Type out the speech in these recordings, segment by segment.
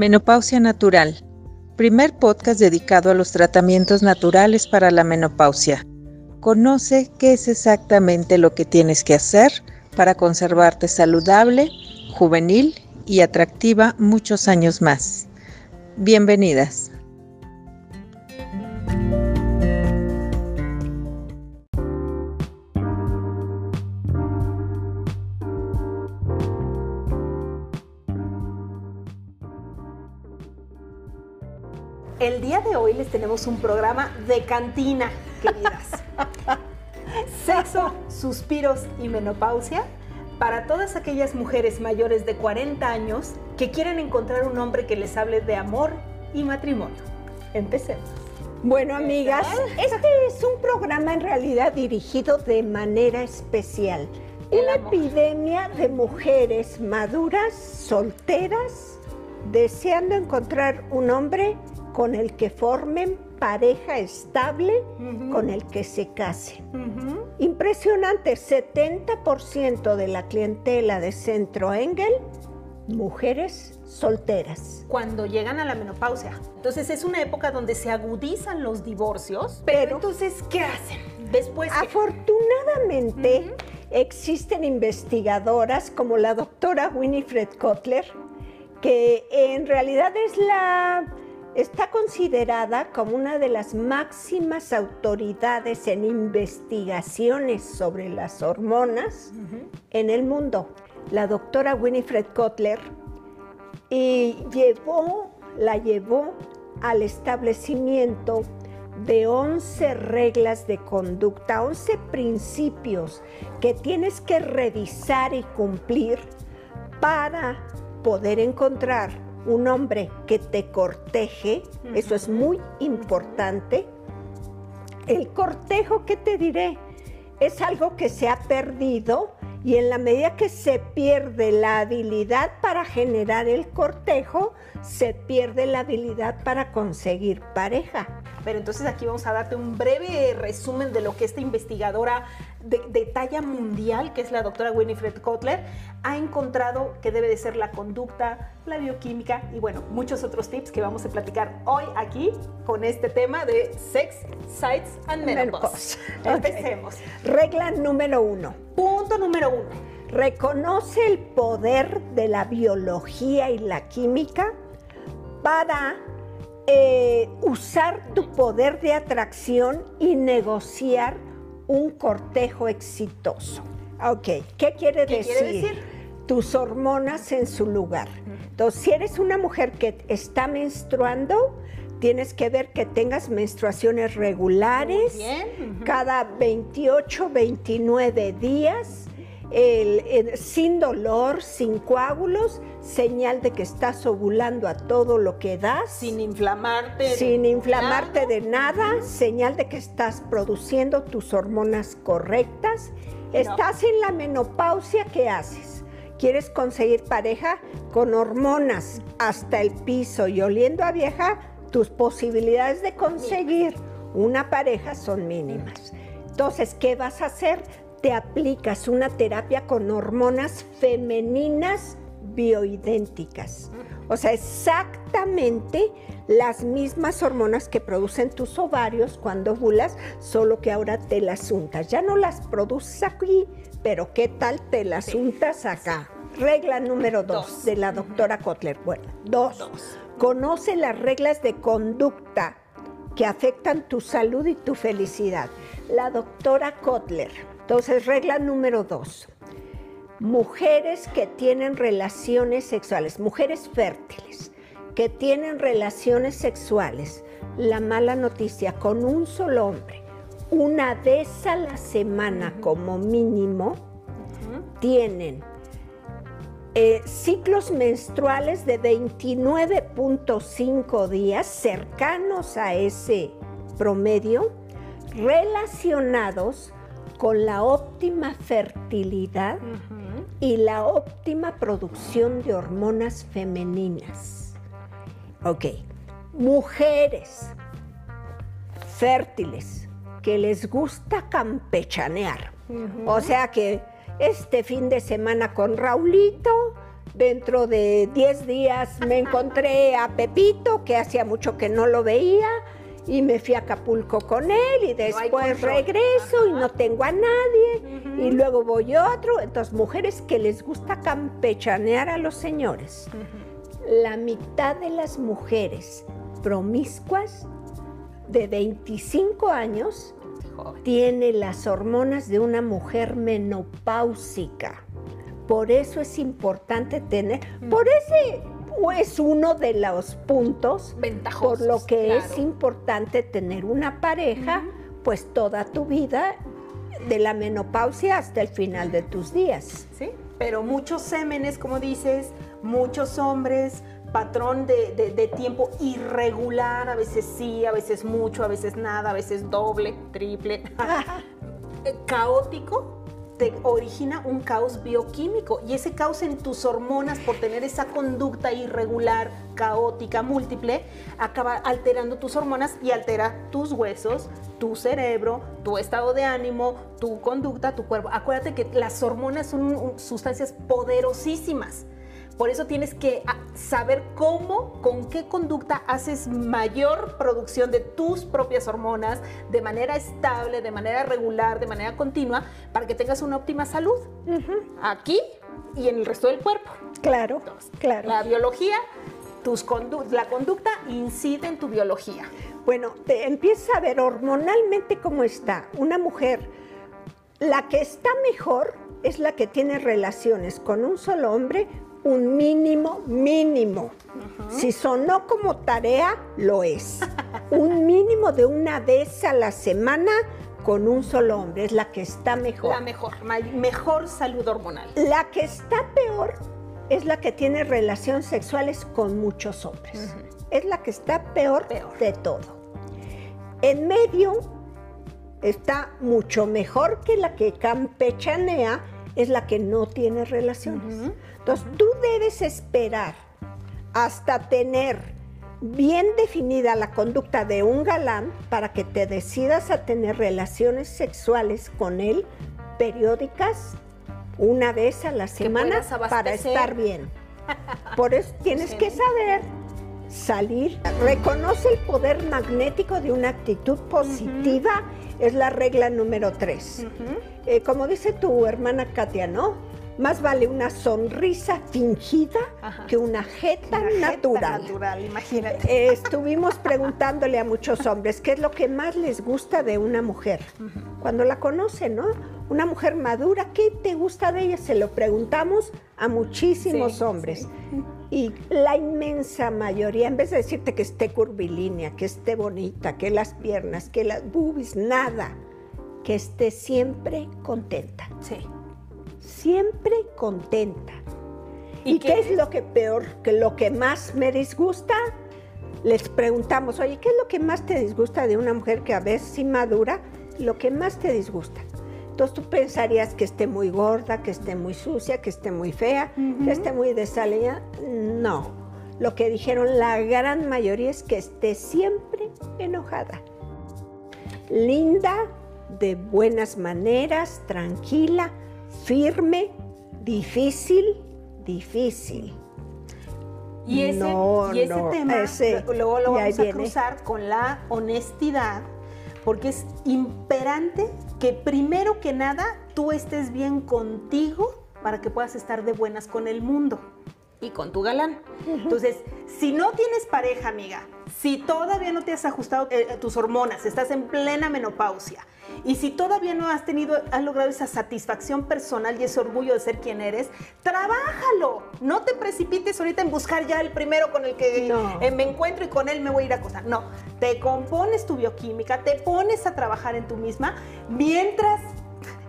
Menopausia Natural, primer podcast dedicado a los tratamientos naturales para la menopausia. Conoce qué es exactamente lo que tienes que hacer para conservarte saludable, juvenil y atractiva muchos años más. Bienvenidas. Tenemos un programa de cantina, queridas. Sexo, suspiros y menopausia para todas aquellas mujeres mayores de 40 años que quieren encontrar un hombre que les hable de amor y matrimonio. Empecemos. Bueno, amigas, este es un programa en realidad dirigido de manera especial. Una epidemia de mujeres maduras, solteras, deseando encontrar un hombre con el que formen pareja estable, con el que se casen. Impresionante, 70% de la clientela de Centro Engel, mujeres solteras. Cuando llegan a la menopausia. Entonces es una época donde se agudizan los divorcios. Pero, entonces, ¿qué hacen? Después... Afortunadamente, existen investigadoras como la doctora Winifred Kotler, que en realidad es la está considerada como una de las máximas autoridades en investigaciones sobre las hormonas en el mundo, la doctora Winifred Kotler, y llevó, la llevó al establecimiento de 11 reglas de conducta, 11 principios que tienes que revisar y cumplir para poder encontrar un hombre que te corteje, eso es muy importante. El cortejo, ¿qué te diré? Es algo que se ha perdido y en la medida que se pierde la habilidad para generar el cortejo, se pierde la habilidad para conseguir pareja. Pero entonces aquí vamos a darte un breve resumen de lo que esta investigadora de, talla mundial, que es la doctora Winifred Kotler, ha encontrado que debe de ser la conducta, la bioquímica y bueno, muchos otros tips que vamos a platicar hoy aquí con este tema de sex, sites and menopause. Empecemos. Regla número uno. Punto número uno. Reconoce el poder de la biología y la química para eh, usar tu poder de atracción y negociar un cortejo exitoso. Ok, ¿qué quiere, decir? Tus hormonas en su lugar. Entonces, si eres una mujer que está menstruando, tienes que ver que tengas menstruaciones regulares cada 28, 29 días sin dolor, sin coágulos, señal de que estás ovulando a todo lo que das. Sin inflamarte. Sin inflamarte de nada, señal de que estás produciendo tus hormonas correctas. Estás en la menopausia, ¿qué haces? ¿Quieres conseguir pareja con hormonas hasta el piso y oliendo a vieja? Tus posibilidades de conseguir una pareja son mínimas. Entonces, ¿qué vas a hacer? Te aplicas una terapia con hormonas femeninas bioidénticas. O sea, exactamente las mismas hormonas que producen tus ovarios cuando ovulas, solo que ahora te las untas. Ya no las produces aquí, pero ¿qué tal te las untas acá? Regla número dos, de la doctora Kotler. Bueno, dos. dos. Conoce las reglas de conducta que afectan tu salud y tu felicidad. La doctora Kotler entonces, regla número dos. Mujeres que tienen relaciones sexuales, mujeres fértiles, que tienen relaciones sexuales, la mala noticia, con un solo hombre, una vez a la semana como mínimo, tienen eh, ciclos menstruales de 29.5 días cercanos a ese promedio relacionados con la óptima fertilidad y la óptima producción de hormonas femeninas. Ok, mujeres fértiles que les gusta campechanear. O sea que este fin de semana con Raulito Dentro de 10 días me encontré a Pepito, que hacía mucho que no lo veía, y me fui a Acapulco con él, y después regreso y no tengo a nadie, y luego voy otro. Entonces, mujeres que les gusta campechanear a los señores. La mitad de las mujeres promiscuas de 25 años tiene las hormonas de una mujer menopáusica. Por eso es importante tener, por ese es uno de los puntos Ventajosos, por lo que claro. es importante tener una pareja, pues toda tu vida, de la menopausia hasta el final de tus días. ¿sí? Pero muchos sémenes, como dices, muchos hombres, patrón de, de- de tiempo irregular, a veces sí, a veces mucho, a veces nada, a veces doble, triple, eh, caótico, te origina un caos bioquímico y ese caos en tus hormonas por tener esa conducta irregular, caótica, múltiple, acaba alterando tus hormonas y altera tus huesos, tu cerebro, tu estado de ánimo, tu conducta, tu cuerpo. Acuérdate que las hormonas son sustancias poderosísimas. Por eso tienes que ah, saber cómo, con qué conducta haces mayor producción de tus propias hormonas de manera estable, de manera regular, de manera continua, para que tengas una óptima salud aquí y en el resto del cuerpo. Claro, claro. La biología, tus condu- la conducta incide en tu biología. Bueno, te empieza a ver hormonalmente cómo está. Una mujer, la que está mejor es la que tiene relaciones con un solo hombre, un mínimo, mínimo. Si sonó como tarea, lo es. un mínimo de una vez a la semana con un solo hombre, es la que está mejor. La mejor, mejor salud hormonal. La que está peor es la que tiene relaciones sexuales con muchos hombres. Es la que está peor, Peor. de todo. En medio está mucho mejor que la que campechanea, es la que no tiene relaciones. Entonces tú debes esperar hasta tener bien definida la conducta de un galán para que te decidas a tener relaciones sexuales con él periódicas una vez a la semana para estar bien. Por eso tienes que saber salir. Reconoce el poder magnético de una actitud positiva, es la regla número tres. Eh, como dice tu hermana Katia, ¿no? Más vale una sonrisa fingida Ajá. que una jeta Una jeta natural. natural, imagínate. Eh, estuvimos preguntándole a muchos hombres qué es lo que más les gusta de una mujer. Cuando la conocen, ¿no? Una mujer madura, ¿qué te gusta de ella? Se lo preguntamos a muchísimos Sí, hombres. Y la inmensa mayoría, en vez de decirte que esté curvilínea, que esté bonita, que las piernas, que las boobies, nada, que esté siempre contenta. Sí. Siempre contenta. ¿Y ¿Y, qué- qué es lo que peor, que lo que más me disgusta? Les preguntamos, oye, ¿qué es lo que más te disgusta de una mujer que a veces inmadura? Lo que más te disgusta. Entonces tú pensarías que esté muy gorda, que esté muy sucia, que esté muy fea, que esté muy desaliñada. No. Lo que dijeron la gran mayoría es que esté siempre enojada. Linda, de buenas maneras, tranquila, firme, difícil, difícil. Y ese, No, y ese no, tema ese- luego lo vamos a viene. cruzar con la honestidad, porque es imperante que primero que nada tú estés bien contigo para que puedas estar de buenas con el mundo y con tu galán. Entonces, si no tienes pareja, amiga, si todavía no te has ajustado eh, tus hormonas, estás en plena menopausia, y si todavía no has tenido, has logrado esa satisfacción personal y ese orgullo de ser quien eres, trabájalo. No te precipites ahorita en buscar ya el primero con el que No. eh, me encuentro y con él me voy a ir a acostar. No, te compones tu bioquímica, te pones a trabajar en tú misma mientras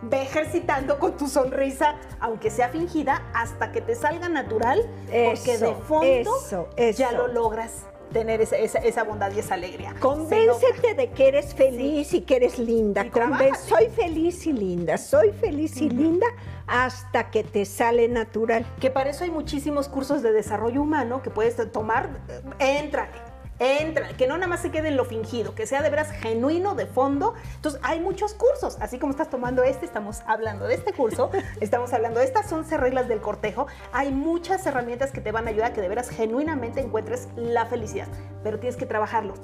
ve ejercitando con tu sonrisa, aunque sea fingida, hasta que te salga natural, porque de Eso, fondo eso, ya eso. lo logras tener esa, esa- esa bondad y esa alegría. Convéncete de que eres feliz y que eres linda. Conven- soy feliz y linda, soy feliz y linda hasta que te sale natural. que para eso hay muchísimos cursos de desarrollo humano que puedes tomar. Eh, Entra, entra, que no nada más se quede en lo fingido, que sea de veras genuino, de fondo. Entonces, hay muchos cursos, así como estás tomando este, estamos hablando de este curso, estamos hablando de estas 11 reglas del cortejo. Hay muchas herramientas que te van a ayudar a que de veras genuinamente encuentres la felicidad, pero tienes que trabajarlo.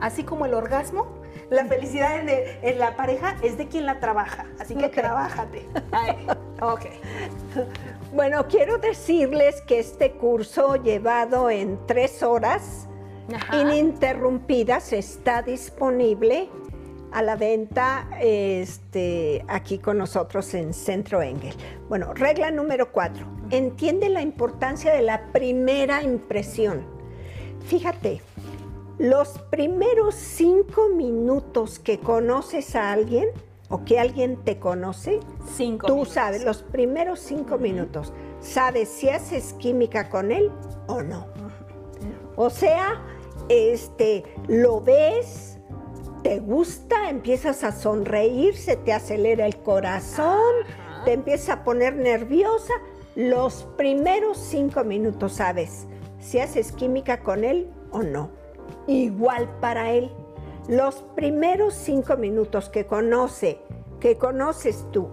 Así como el orgasmo, la felicidad en, la pareja es de quien la trabaja. Así que trabájate. ok. Bueno, quiero decirles que este curso llevado en tres horas ininterrumpidas está disponible a la venta este, aquí con nosotros en Centro Engel. Bueno, regla número cuatro. Entiende la importancia de la primera impresión. Fíjate, los primeros cinco minutos que conoces a alguien o que alguien te conoce, tú sabes, los primeros cinco minutos, sabes si haces química con él o no. O sea, este, lo ves, te gusta, empiezas a sonreír, se te acelera el corazón, te empieza a poner nerviosa. Los primeros cinco minutos sabes si haces química con él o no. Igual para él. Los primeros cinco minutos que conoce, que conoces tú,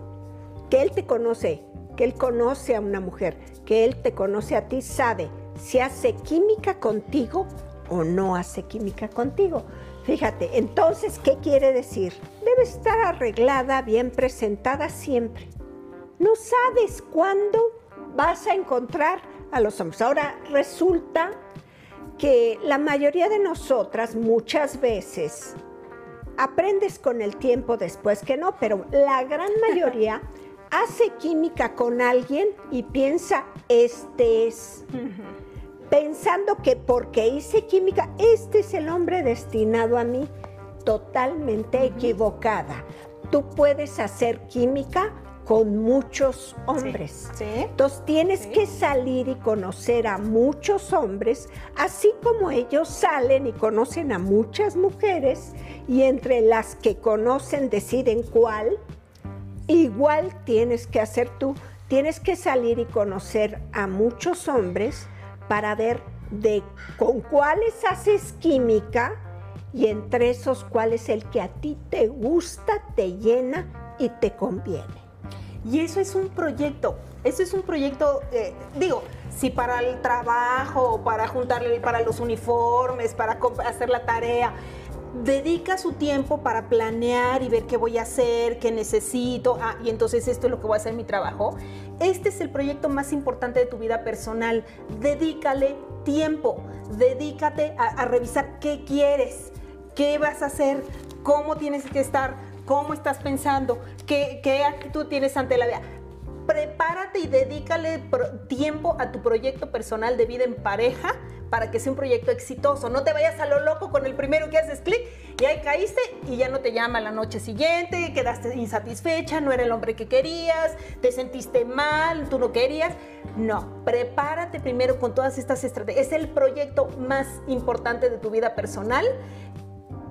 que él te conoce, que él conoce a una mujer, que él te conoce a ti, sabe si hace química contigo o no hace química contigo. Fíjate, entonces, ¿qué quiere decir? Debe estar arreglada, bien presentada siempre. No sabes cuándo vas a encontrar a los hombres. Ahora resulta que la mayoría de nosotras muchas veces aprendes con el tiempo después que no, pero la gran mayoría hace química con alguien y piensa, este es pensando que porque hice química, este es el hombre destinado a mí, totalmente equivocada. Tú puedes hacer química con muchos hombres. Entonces tienes que salir y conocer a muchos hombres, así como ellos salen y conocen a muchas mujeres y entre las que conocen deciden cuál. Igual tienes que hacer tú, tienes que salir y conocer a muchos hombres para ver de con cuáles haces química y entre esos cuál es el que a ti te gusta, te llena y te conviene. Y eso es un proyecto, eso es un proyecto, eh, digo, si para el trabajo, para juntarle para los uniformes, para hacer la tarea, dedica su tiempo para planear y ver qué voy a hacer, qué necesito, ah, y entonces esto es lo que voy a hacer en mi trabajo. Este es el proyecto más importante de tu vida personal. Dedícale tiempo, dedícate a, revisar qué quieres, qué vas a hacer, cómo tienes que estar, cómo estás pensando, qué, actitud tienes ante la vida prepárate y dedícale tiempo a tu proyecto personal de vida en pareja para que sea un proyecto exitoso. No te vayas a lo loco con el primero que haces clic y ahí caíste y ya no te llama la noche siguiente, quedaste insatisfecha, no era el hombre que querías, te sentiste mal, tú no querías. No, prepárate primero con todas estas estrategias. Es el proyecto más importante de tu vida personal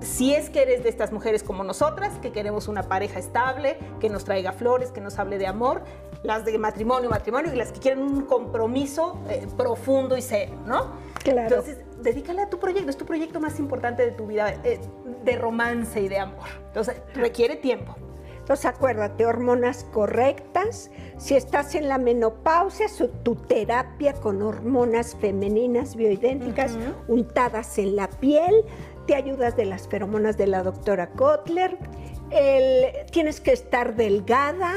si es que eres de estas mujeres como nosotras, que queremos una pareja estable, que nos traiga flores, que nos hable de amor, las de matrimonio, matrimonio y las que quieren un compromiso eh, profundo y serio, ¿no? Claro. Entonces, dedícale a tu proyecto, es tu proyecto más importante de tu vida, eh, de romance y de amor. Entonces, requiere tiempo. Entonces, acuérdate, hormonas correctas. Si estás en la menopausia, tu terapia con hormonas femeninas bioidénticas untadas en la piel, te ayudas de las feromonas de la doctora Kotler. tienes que estar delgada,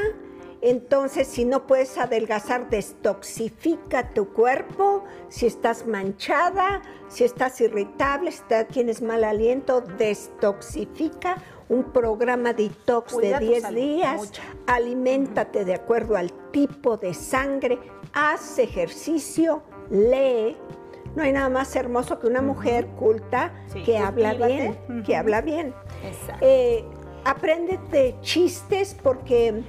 entonces, si no puedes adelgazar, destoxifica tu cuerpo. Si estás manchada, si estás irritable, si tienes mal aliento, destoxifica. Un programa detox de 10 días. Aliméntate de acuerdo al tipo de sangre. Haz ejercicio, lee. No hay nada más hermoso que una mujer culta que habla bien, que habla bien. Eh, apréndete chistes porque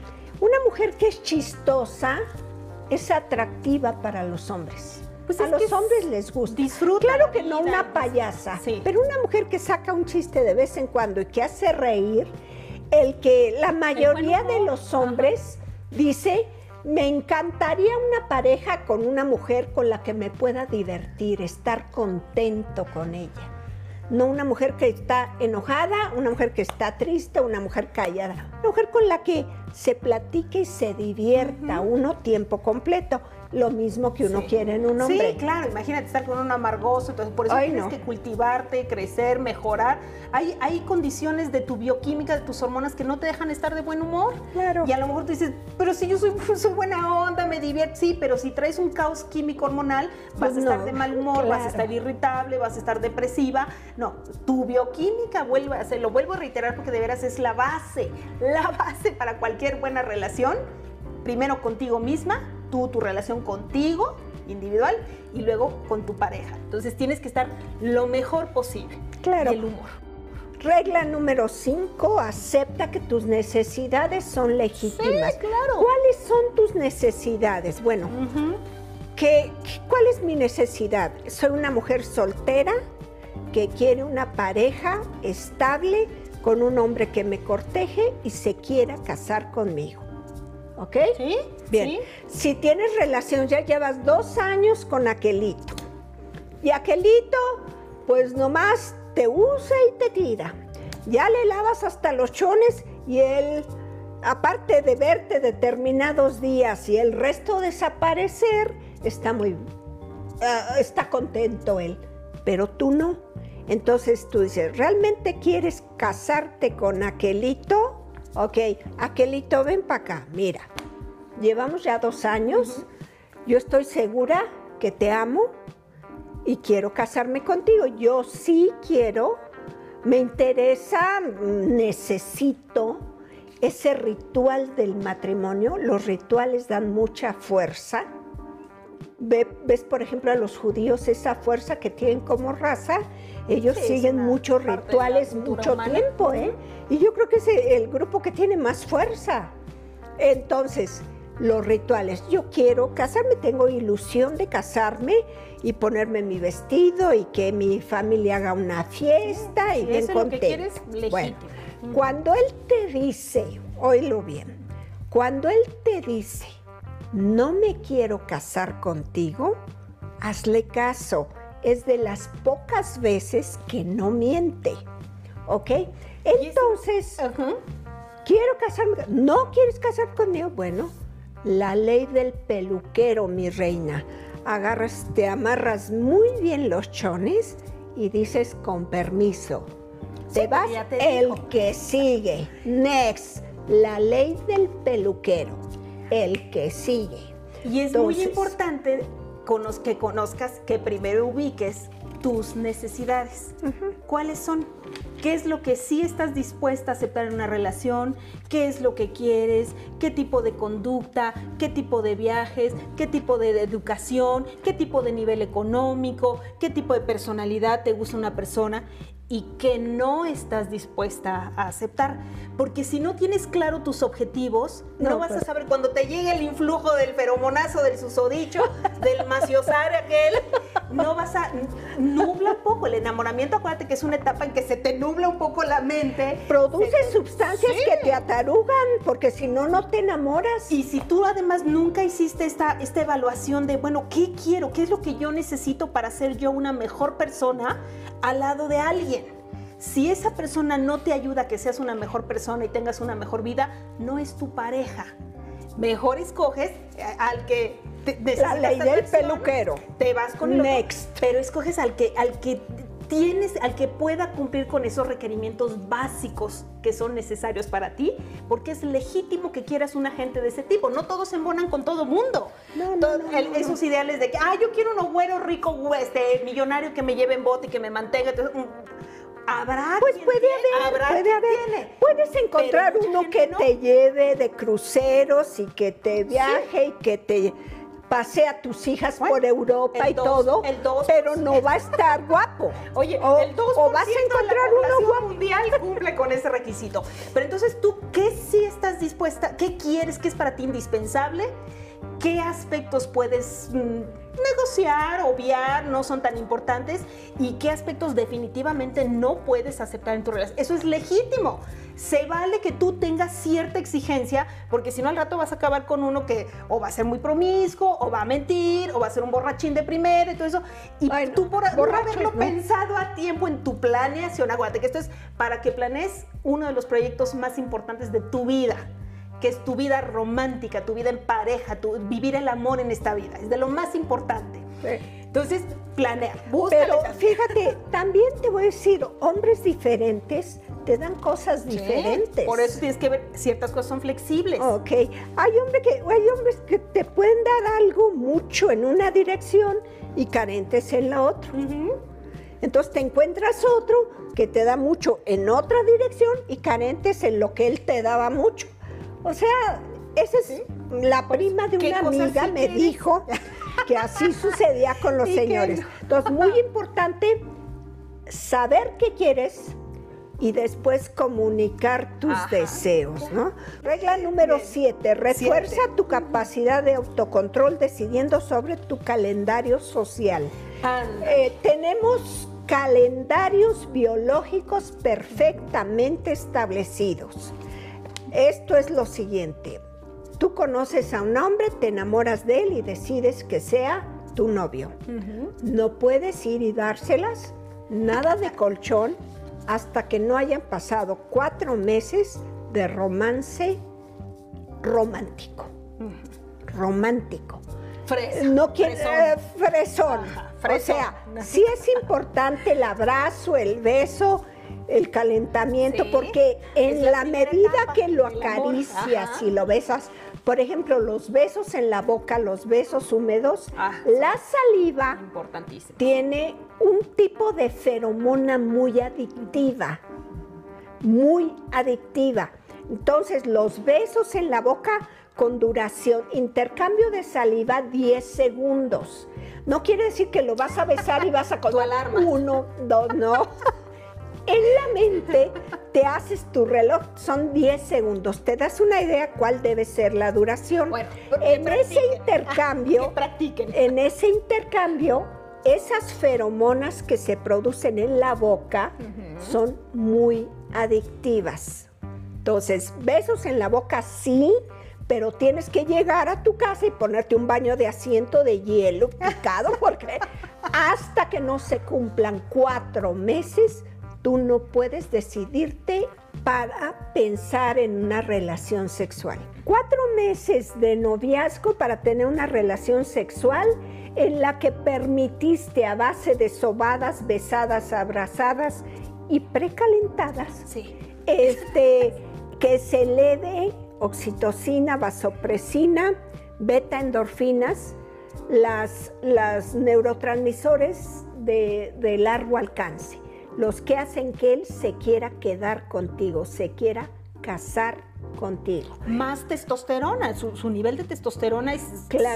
una mujer que es chistosa es atractiva para los hombres. Pues a los hombres les gusta. Disfruta. Claro que no una payasa, pero una mujer que saca un chiste de vez en cuando y que hace reír, el que la mayoría de los hombres dice, me encantaría una pareja con una mujer con la que me pueda divertir, estar contento con ella. No una mujer que está enojada, una mujer que está triste, una mujer callada, una mujer con la que se platique y se divierta uno tiempo completo lo mismo que uno quiere en un hombre. Sí, claro, imagínate estar con un amargoso, entonces por eso tienes que cultivarte, crecer, mejorar. Hay, hay condiciones de tu bioquímica, de tus hormonas que no te dejan estar de buen humor. Claro. Y a lo mejor tú dices, pero si yo soy, soy buena onda, me divierto, sí, pero si traes un caos químico hormonal, vas a estar de mal humor, vas a estar irritable, vas a estar depresiva. No, tu bioquímica, vuelve, se lo vuelvo a reiterar porque de veras es la base, la base para cualquier buena relación. Primero contigo misma, tú, tu relación contigo, individual, y luego con tu pareja. Entonces tienes que estar lo mejor posible. Claro. El humor. Regla número 5, acepta que tus necesidades son legítimas. Sí, claro. ¿Cuáles son tus necesidades? Bueno, ¿cuál es mi necesidad? Soy una mujer soltera que quiere una pareja estable con un hombre que me corteje y se quiera casar conmigo. ¿Ok? Sí. Bien. Si tienes relación, ya llevas dos años con aquelito. Y aquelito, pues nomás te usa y te tira. Ya le lavas hasta los chones y él, aparte de verte determinados días y el resto desaparecer, está muy. Ah, está contento él. Pero tú no. Entonces tú dices, ¿realmente quieres casarte con aquelito? Ok, aquelito, ven para acá, mira. Llevamos ya dos años. Yo estoy segura que te amo y quiero casarme contigo. Yo sí quiero, me interesa, necesito ese ritual del matrimonio. Los rituales dan mucha fuerza. Ves, por ejemplo, a los judíos esa fuerza que tienen como raza ellos siguen muchos rituales mucho tiempo, ¿eh? Y yo creo que es el grupo que tiene más fuerza. Entonces, los rituales. Yo quiero casarme, tengo ilusión de casarme y ponerme mi vestido y que mi familia haga una fiesta y bien contento. bueno, cuando él te dice, oílo bien, cuando él te dice, no me quiero casar contigo, hazle caso es de las pocas veces que no miente. ¿Ok? Entonces, quiero casarme. ¿No quieres casar conmigo? Bueno, la ley del peluquero, mi reina. Agarras, te amarras muy bien los chones y dices con permiso. te vas el que sigue. Next, la ley del peluquero. El que sigue. Y es muy importante que conozcas, que primero ubiques tus necesidades. ¿Cuáles son? ¿Qué es lo que sí estás dispuesta a aceptar en una relación? ¿Qué es lo que quieres? ¿Qué tipo de conducta? ¿Qué tipo de viajes? ¿Qué tipo de educación? ¿Qué tipo de nivel económico? ¿Qué tipo de personalidad te gusta una persona? Y que no estás dispuesta a aceptar. Porque si no tienes claro tus objetivos, no, vas a saber cuando te llegue el influjo del feromonazo, del susodicho, del maciosare aquel, no vas a... Nubla un poco el enamoramiento, acuérdate que es una etapa en que se te nubla un poco la mente. Produce sustancias que te atarugan, porque si no, no te enamoras. Y si tú además nunca hiciste esta, esta evaluación de, bueno, ¿qué quiero? ¿Qué es lo que yo necesito para ser yo una mejor persona al lado de alguien? Si esa persona no te ayuda a que seas una mejor persona y tengas una mejor vida, no es tu pareja. Mejor escoges eh, al que te, la ley del peluquero. Te vas con el next, pero escoges al que al que tienes al que pueda cumplir con esos requerimientos básicos que son necesarios para ti, porque es legítimo que quieras una gente de ese tipo. No todos se embonan con todo mundo. No, no, esos ideales de que, ah, yo quiero un güero rico, este, millonario que me lleve en bote y que me mantenga. Entonces, mm, Habrá pues puede haber, puede haber. Puedes encontrar uno que te lleve de cruceros y que te viaje y que te pase a tus hijas por Europa y todo, pero no va a estar guapo. Oye, el 2% o vas a encontrar uno guapo. mundial cumple con ese requisito. Pero entonces, ¿tú qué sí estás dispuesta? ¿Qué quieres? ¿Qué es para ti indispensable? ¿Qué aspectos puedes mm, negociar, obviar, no son tan importantes y qué aspectos definitivamente no puedes aceptar en tu relación. Eso es legítimo. Se vale que tú tengas cierta exigencia, porque si no al rato vas a acabar con uno que o va a ser muy promiscuo, o va a mentir, o va a ser un borrachín de primera y todo eso. Y tú por, haberlo pensado a tiempo en tu planeación, acuérdate que esto es para que planees uno de los proyectos más importantes de tu vida que es tu vida romántica, tu vida en pareja, tu, vivir el amor en esta vida. Es de lo más importante. Entonces, planea, Pero fíjate, también te voy a decir, hombres diferentes te dan cosas diferentes. Por eso tienes que ver, ciertas cosas son flexibles. Ok. Hay, hombre que, hay hombres que te pueden dar algo mucho en una dirección y carentes en la otra. Entonces te encuentras otro que te da mucho en otra dirección y carentes en lo que él te daba mucho. O sea, esa es la prima de una amiga me dijo que así sucedía con los señores. Entonces, muy importante saber qué quieres y después comunicar tus deseos, ¿no? Regla número siete, refuerza tu capacidad de autocontrol decidiendo sobre tu calendario social. Eh, tenemos calendarios biológicos perfectamente establecidos. Esto es lo siguiente. Tú conoces a un hombre, te enamoras de él y decides que sea tu novio. No puedes ir y dárselas, nada de colchón, hasta que no hayan pasado cuatro meses de romance romántico. Romántico. no quiere fresón. O sea, sí es importante el abrazo, el beso, el calentamiento, porque en la medida que lo acaricias y lo besas, por ejemplo, los besos en la boca, los besos húmedos, ah, la saliva tiene un tipo de feromona muy adictiva, muy adictiva. Entonces, los besos en la boca con duración, intercambio de saliva 10 segundos. No quiere decir que lo vas a besar y vas a con uno, dos, no. En la mente te haces tu reloj, son 10 segundos. Te das una idea cuál debe ser la duración. en ese intercambio, en ese intercambio, esas feromonas que se producen en la boca son muy adictivas. Entonces, besos en la boca sí, pero tienes que llegar a tu casa y ponerte un baño de asiento de hielo picado porque hasta que no se cumplan cuatro meses tú no puedes decidirte para pensar en una relación sexual. Cuatro meses de noviazgo para tener una relación sexual en la que permitiste a base de sobadas, besadas, abrazadas y precalentadas, este, que se eleve oxitocina, vasopresina, beta endorfinas, las, las neurotransmisores de largo alcance los que hacen que él se quiera quedar contigo, se quiera casar contigo. Más testosterona, su, nivel de testosterona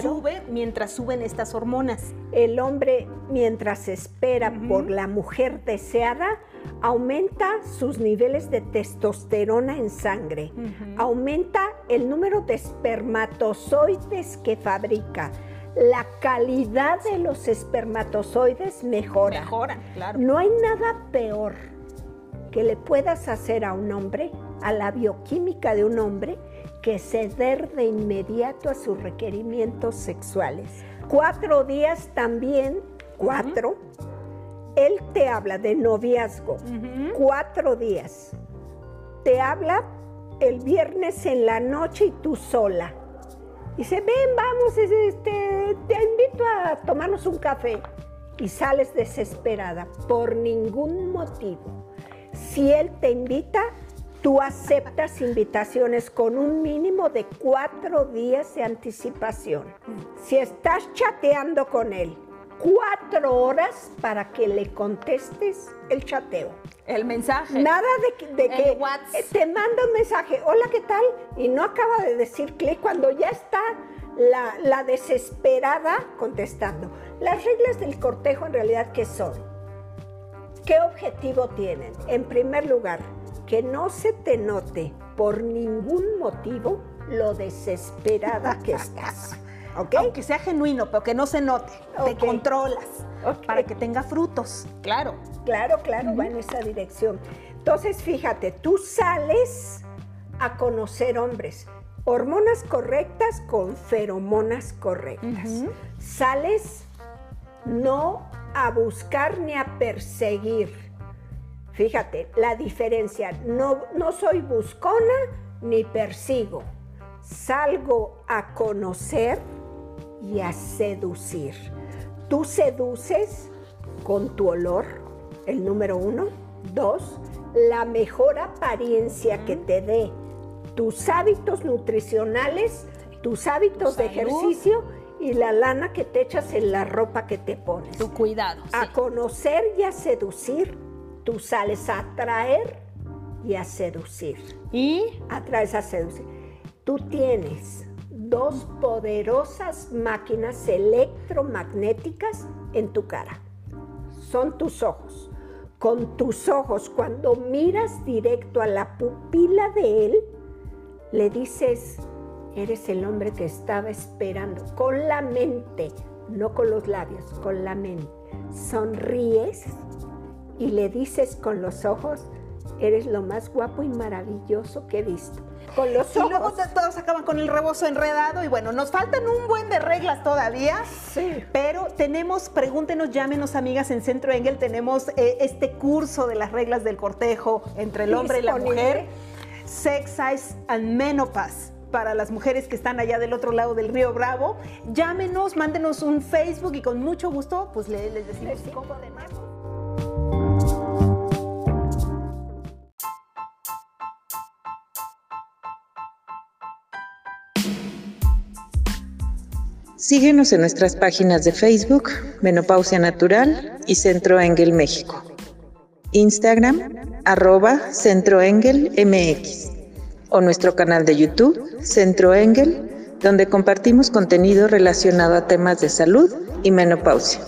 sube mientras suben estas hormonas. El hombre, mientras espera por la mujer deseada, aumenta sus niveles de testosterona en sangre, aumenta el número de espermatozoides que fabrica la calidad de los espermatozoides mejora. Mejora, claro. No hay nada peor que le puedas hacer a un hombre, a la bioquímica de un hombre, que ceder de inmediato a sus requerimientos sexuales. Cuatro días también, cuatro, él te habla de noviazgo, cuatro días. Te habla el viernes en la noche y tú sola Dice, ven, vamos, este, te invito a tomarnos un café. Y sales desesperada por ningún motivo. Si él te invita, tú aceptas invitaciones con un mínimo de cuatro días de anticipación. Si estás chateando con él, cuatro horas para que le contestes el chateo. El mensaje. Nada de, de que eh, te manda un mensaje, hola, ¿qué tal? Y no acaba de decir clic cuando ya está la, la, desesperada contestando. Las reglas del cortejo en realidad, ¿qué son? ¿Qué objetivo tienen? En primer lugar, que no se te note por ningún motivo lo desesperada que estás. Aunque sea genuino, pero que no se note. Te controlas para que tenga frutos, claro. Claro, claro, va en esa dirección. Entonces, fíjate, tú sales a conocer hombres. Hormonas correctas con feromonas correctas. Sales no a buscar ni a perseguir. Fíjate, la diferencia. No, no soy buscona ni persigo. Salgo a conocer y a seducir. Tú seduces con tu olor, el número uno. Dos, la mejor apariencia que te dé tus hábitos nutricionales, tus hábitos de ejercicio y la lana que te echas en la ropa que te pones. Tu cuidado. A conocer y a seducir, tú sales a atraer y a seducir. ¿Y? Atraes a seducir. Tú tienes dos poderosas máquinas electromagnéticas en tu cara. Son tus ojos. Con tus ojos, cuando miras directo a la pupila de él, le dices, eres el hombre que estaba esperando, con la mente, no con los labios, con la mente. Sonríes y le dices con los ojos, eres lo más guapo y maravilloso que he visto. Con los ojos. Y luego todos acaban con el rebozo enredado y bueno, nos faltan un buen de reglas todavía. Sí. Pero tenemos, pregúntenos, llámenos amigas en Centro Engel, tenemos eh, este curso de las reglas del cortejo entre el hombre y la mujer. Sex Size and Menopause para las mujeres que están allá del otro lado del río Bravo. Llámenos, mándenos un Facebook y con mucho gusto pues les, decimos cómo de Síguenos en nuestras páginas de Facebook, Menopausia Natural y Centro Engel México. Instagram, arroba Centro Engel MX. O nuestro canal de YouTube, Centro Engel, donde compartimos contenido relacionado a temas de salud y menopausia.